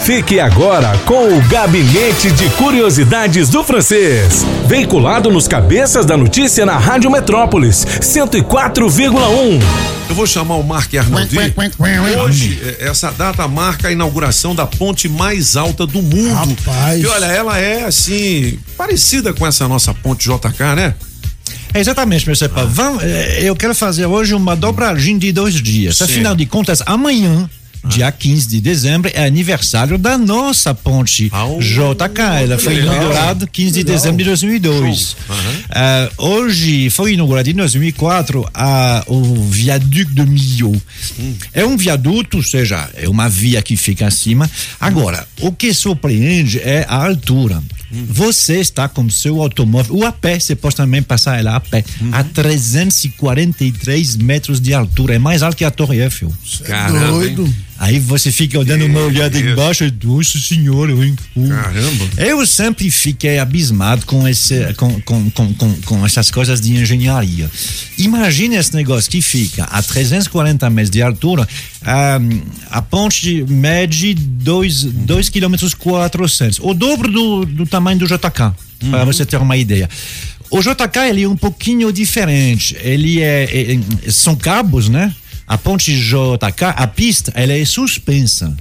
Fique agora com o Gabinete de Curiosidades do Francês. Veiculado nos cabeças da notícia na Rádio Metrópolis, 104,1. Eu vou chamar o Mark Arnaldi. Hoje, é, essa data marca a inauguração da ponte mais alta do mundo. Rapaz. E olha, ela é assim, parecida com essa nossa ponte JK, né? É exatamente, meu Sepa. Vamos, eh, eu quero fazer hoje uma dobragem de dois dias. Sim. Afinal de contas, amanhã. Dia 15 de dezembro é aniversário da nossa ponte oh, JK. Ela foi legal. inaugurada 15 de dezembro de 2002. Ah, hoje foi inaugurado em 2004 a, o viaduto de Millau. É um viaduto, ou seja, é uma via que fica acima. Agora, o que surpreende é a altura. Você está com seu automóvel, ou a pé, você pode também passar ela a pé, a 343 metros de altura. É mais alto que a Torre Eiffel. Caramba. Doido. Aí você fica dando uma olhada isso. embaixo e nossa senhora, hein? Caramba. Eu sempre fiquei abismado com, esse, com, com, com, com, com essas coisas de engenharia. Imagina esse negócio que fica a 340 metros de altura, ah, a ponte mede 2 km 400, o dobro do, do tamanho do JK, para você ter uma ideia. O JK ele é um pouquinho diferente. Ele é, é- é- são cabos, né? A ponte JK, a pista, ela é suspensa.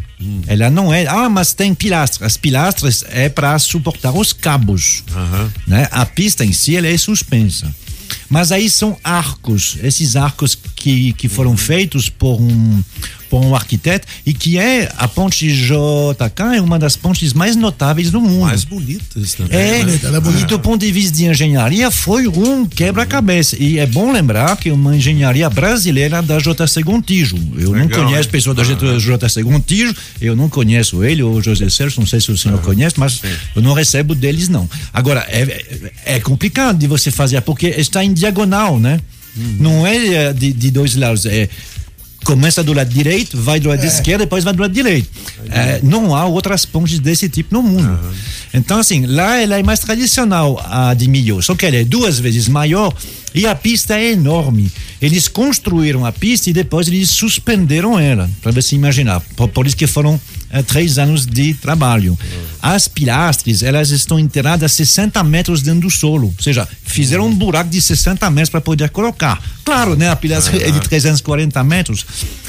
Ela não é. Ah, mas tem pilastras. As pilastras é para suportar os cabos. Né? A pista em si ela é suspensa. Mas aí são arcos, esses arcos que, que foram feitos por um, por um arquiteto e que é a ponte JK é uma das pontes mais notáveis do mundo. Mais bonitas também. É, né? ela é bonita. e do ponto de vista de engenharia foi um quebra-cabeça. E é bom lembrar que é uma engenharia brasileira da JC Gontijo. Eu não Legal, conheço né? pessoa da JC Gontijo, eu não conheço ele, ou José Sérgio, não sei se o senhor conhece, mas eu não recebo deles, não. Agora, é, é- é complicado de você fazer, porque está em diagonal, né? Não é eh, de, de dois lados, é começa do lado direito, vai do lado esquerdo, depois vai do lado direito. É, não há outras pontes desse tipo no mundo. Então, assim, lá ela é mais tradicional, a de Millau, só que ela é duas vezes maior e a pista é enorme. Eles construíram a pista e depois eles suspenderam ela, para você imaginar. Por, por isso que foram três anos de trabalho. As pilastras, elas estão enterradas a 60 metros dentro do solo, ou seja, fizeram um buraco de 60 metros para poder colocar. Claro, né? A pilastra é de 340 metros.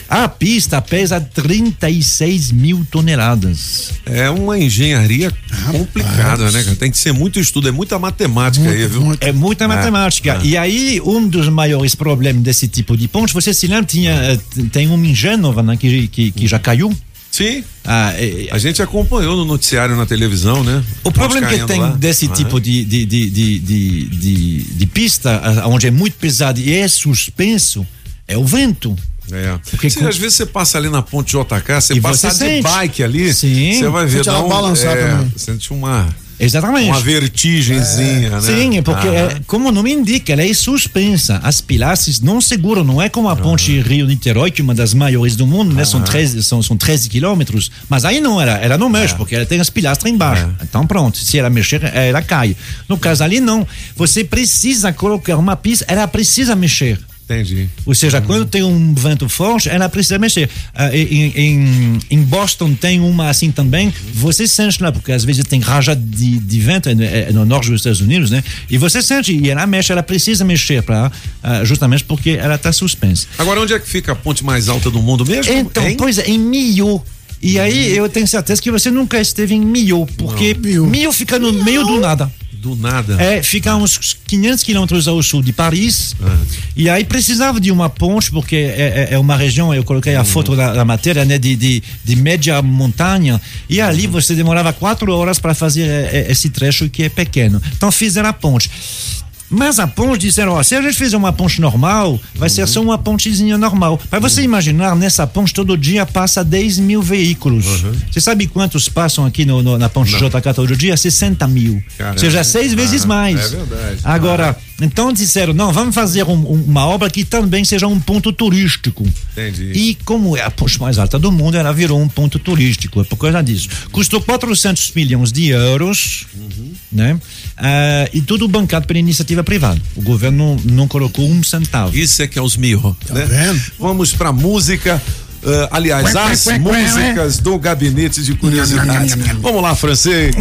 A pista pesa 36 mil toneladas. É uma engenharia complicada, né? Tem que ser muito estudo, é muita matemática aí, viu? É muita matemática. E aí, um dos maiores problemas desse tipo de ponte, você se lembra, tinha, eh, tem uma em Gênova, né, que, que, que já caiu. Sim. Ah, é- A gente acompanhou no noticiário na televisão, né? O problema que tem lá. desse Aham. tipo de, de, de, de, de, de, de pista, ah, onde é muito pesado e é suspenso, é o vento. É. Porque Você, com- às vezes você passa ali na ponte JK, você E passa você de sente. bike ali, Sim. você vai ver Sente dá um, é, sente uma Exatamente. uma vertigenzinha, né? Sim, é porque, Aham. é, como o nome indica, ela é suspensa. As pilastras não seguram, não é como a ponte Rio-Niterói, que é uma das maiores do mundo, né? São 13, são, são 13 quilômetros. Mas aí não, ela, ela não mexe, porque ela tem as pilastras embaixo. Então pronto, se ela mexer, ela cai. No caso ali, não. Você precisa colocar uma pista, ela precisa mexer. Entendi. Ou seja, quando tem um vento forte, ela precisa mexer. Ah, em, em, em Boston tem uma assim também. Você sente lá, porque às vezes tem rajada de, de vento é, é no norte dos Estados Unidos, né? E você sente, e ela mexe, ela precisa mexer para justamente porque ela está suspensa. Agora, onde é que fica a ponte mais alta do mundo mesmo? Então, Hein? pois é, em Millau. E aí eu tenho certeza que você nunca esteve em Millau, porque. Millau fica no meio do nada. Do nada. É, fica a uns 500 quilômetros ao sul de Paris. E aí precisava de uma ponte, porque é, é- é uma região, eu coloquei a foto da, da matéria, né, de, de, de média montanha. E ali você demorava quatro horas para fazer é, é, esse trecho que é pequeno. Então fizeram a ponte. Mas a ponte disseram, ó, se a gente fizer uma ponte normal, vai ser só uma pontezinha normal. Para você imaginar, nessa ponte todo dia passa 10 mil veículos. Você sabe quantos passam aqui no, no- na ponte JK todo dia? 60 mil. Caramba. Ou seja, seis vezes Ah, mais. é verdade. Agora, então disseram, não, vamos fazer um- um- uma obra que também seja um ponto turístico. Entendi. E como é a ponte mais alta do mundo, ela virou um ponto turístico, é por causa disso. Custou 400 milhões de euros, né? Ah, e tudo bancado pela iniciativa privada. O governo não, não colocou um centavo. Isso é que é os mil, né? vendo? Vamos pra música. Uh, aliás, as músicas do Gabinete de Curiosidades. Vamos lá, francês.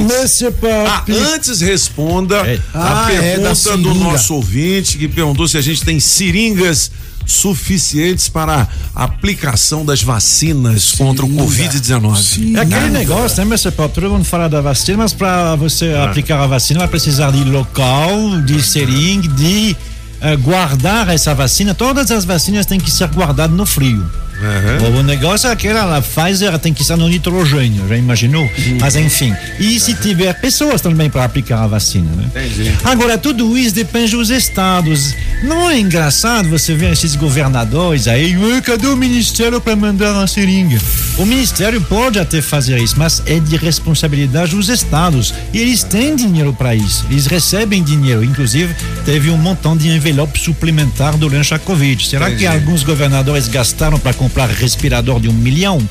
Ah, antes responda é. a ah, é, pergunta é do nosso ouvinte que perguntou se a gente tem seringas suficientes para a aplicação das vacinas Sim, contra o Covid-19. É aquele negócio, né, Mr. Pop? Todo mundo fala da vacina, mas para você ah. aplicar a vacina vai precisar de local, de seringa, de uh, guardar essa vacina. Todas as vacinas têm que ser guardadas no frio. Uhum. O negócio é que a Pfizer tem que estar no nitrogênio, já imaginou? Mas enfim. E se tiver pessoas também para aplicar a vacina, né? Entendi. Agora, tudo isso depende dos estados. Não é engraçado você ver esses governadores aí, cadê o ministério para mandar a seringa? O ministério pode até fazer isso, mas é de responsabilidade dos estados. E eles têm dinheiro para isso. Eles recebem dinheiro. Inclusive, teve um montão de envelope suplementar durante a Covid. Será Entendi. que alguns governadores gastaram para comprar respirador de um milhão,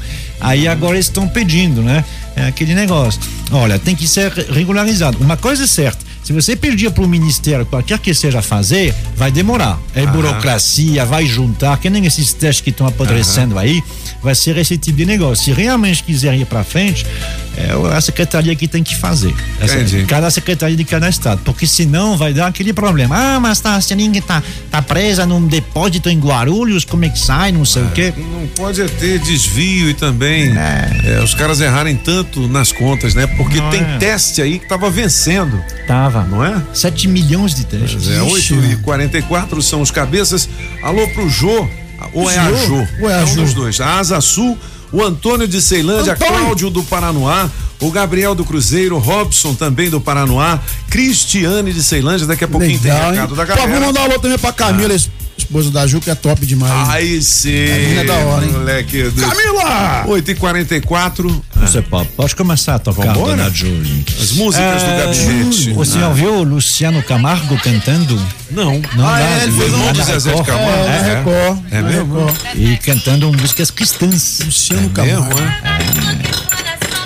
aí agora estão pedindo, né? É aquele negócio. Olha, tem que ser regularizado. Uma coisa é certa se você pedir para o ministério, qualquer que seja fazer, vai demorar. É Aham. burocracia, vai juntar, que nem esses testes que estão apodrecendo Aham. aí, vai ser esse tipo de negócio. Se realmente quiser ir para frente, é a secretaria que tem que fazer. Essa, cada secretaria de cada estado. Porque senão vai dar aquele problema. Ah, mas tá, a seringa tá, tá presa num depósito em Guarulhos, como é que sai, não sei é, o quê. Não pode ter desvio e também é. É, os caras errarem tanto nas contas, né? Porque não tem é. teste aí que tava vencendo. Tava não é? 7 milhões de testes. É, 8 e 44 são os cabeças. Alô pro Jô, ou é Jô? a Jô? Ou é, a é um dos dois. A Asa Sul, o Antônio de Ceilândia, Antônio. Cláudio do Paranoá, o Gabriel do Cruzeiro, Robson também do Paranoá, Cristiane de Ceilândia, daqui a pouquinho Legal, tem recado hein? da galera. Tá, vamos mandar um alô também pra Camila, ah esposa da Ju, que é top demais. Aí sim. é da hora, hein? Moleque do... Camila! 8h44. Você ah. pode começar a tocar, Vambora? dona Julie. As músicas é... do gabinete. O senhor ah. viu o Luciano Camargo cantando? Não. Não, ah, é, ele fez um do Zezé de Camargo. É, é, Record. É, mesmo? E cantando músicas cristãs. Luciano é Camargo. Mesmo, é?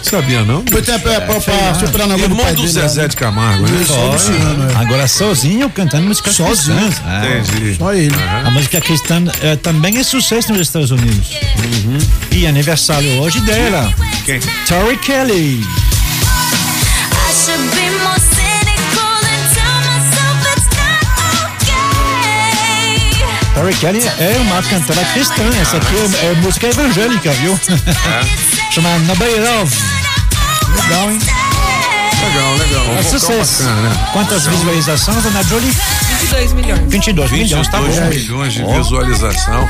Sabia não? Foi até pra, pra, pra superar na Irmão do, do Zezé né? de Camargo, né? Só, é. Agora sozinho cantando música sozinho. cristã. Ah, Entendi. Só ele. Uhum. A música cristã é, também é sucesso nos Estados Unidos. Uhum. E aniversário hoje dela. Quem? Tori Kelly. Tori Kelly é uma cantora cristã. Essa aqui é, é música evangélica, viu? É. Chama Nobody Love. Legal, hein? Legal, legal. É sucesso. Bacana, né? Quantas legal. visualizações, Ana Jolie? 22 milhões. 22, 22 milhões, tá bom. milhões de visualização.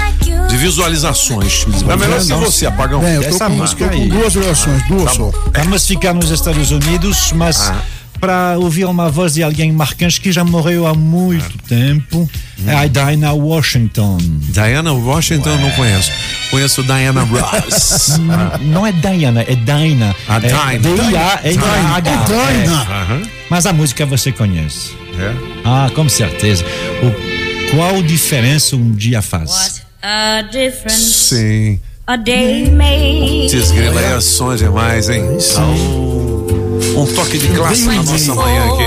De visualizações. É melhor se você, apagão. Bem, eu tô Essa com, música com duas visualizações, duas tá só. Vamos ficar nos Estados Unidos, mas. Ah para ouvir uma voz de alguém marcante que já morreu há muito tempo. É a Diana Washington. Diana Washington eu não conheço. Conheço Diana Ross. não é Diana, é Dinah. A é D-I-A-N-H. É Dinah. É. Mas a música você conhece. É? Ah, com certeza. O, qual diferença um dia faz? What a difference. Sim. A day made. Desgrila aí é som demais, hein? Sim um toque de classe na nossa manhã aqui.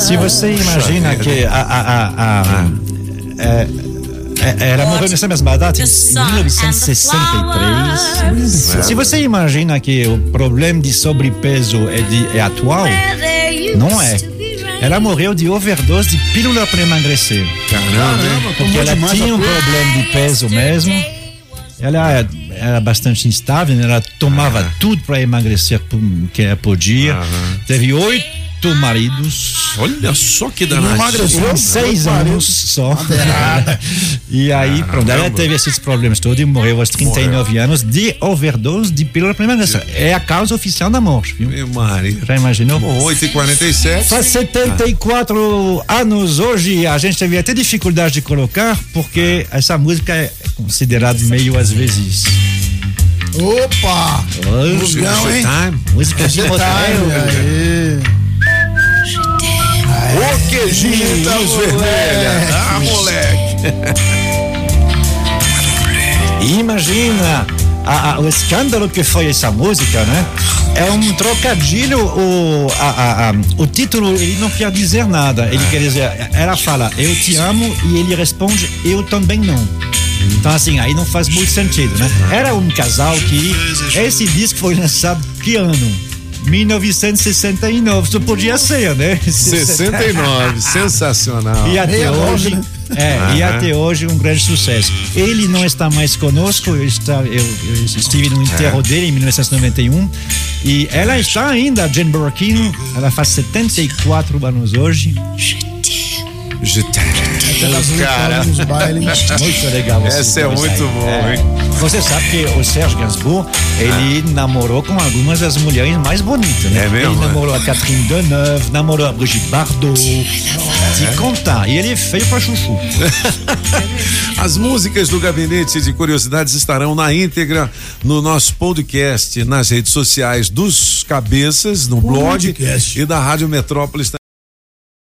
Se você imagina que a, a, a, a é, é, ela morreu nessa mesma data, em 1963. Se você imagina que o problema de sobrepeso é, de, é atual, não é. Ela morreu de overdose de pílula para emagrecer. Caramba, porque ela tinha um problema de peso mesmo. Ela é era bastante instável, né? ela tomava ah. tudo para emagrecer que podia. Ah. Teve oito maridos. Olha só que danado. Emagreceu seis anos só. e aí, ah, pronto, ela teve esses problemas todos e morreu aos 39 morreu. anos de overdose de pílula emagrecer. É a causa oficial da morte, viu? Meu marido. Já imaginou? Bom, 8 e 47 Faz 74 ah. anos hoje. A gente teve até dificuldade de colocar, porque ah. essa música é considerada meio às vezes Opa! Musicão, hein? Música de motel. O queijinho da luz vermelha. Ah, moleque. Imagina a, a, o escândalo que foi essa música, né? É um trocadilho, o, a, o título ele não quer dizer nada. Ele quer dizer, ela fala, eu te amo, e ele responde, eu também não. Então, assim, aí não faz muito sentido, né? Era um casal que. Esse disco foi lançado que ano? 1969, só podia ser, né? 69, sensacional. E até hoje, né? é, e até hoje um grande sucesso. Ele não está mais conosco, eu, está, eu, eu estive no enterro é. dele em 1991 e ela está ainda, a Jane Borachino, ela faz 74 anos hoje. Je Cara, muito legal. Essa é muito bom, é. hein? Você sabe que o Serge Gainsbourg, ele ah. namorou com algumas das mulheres mais bonitas, né? É mesmo? Ele namorou a Catherine Deneuve, namorou a Brigitte Bardot. É. Te contar. E ele é feio pra chuchu. As músicas do Gabinete de Curiosidades estarão na íntegra no nosso podcast, nas redes sociais dos Cabeças, no podcast. blog e da Rádio Metrópolis.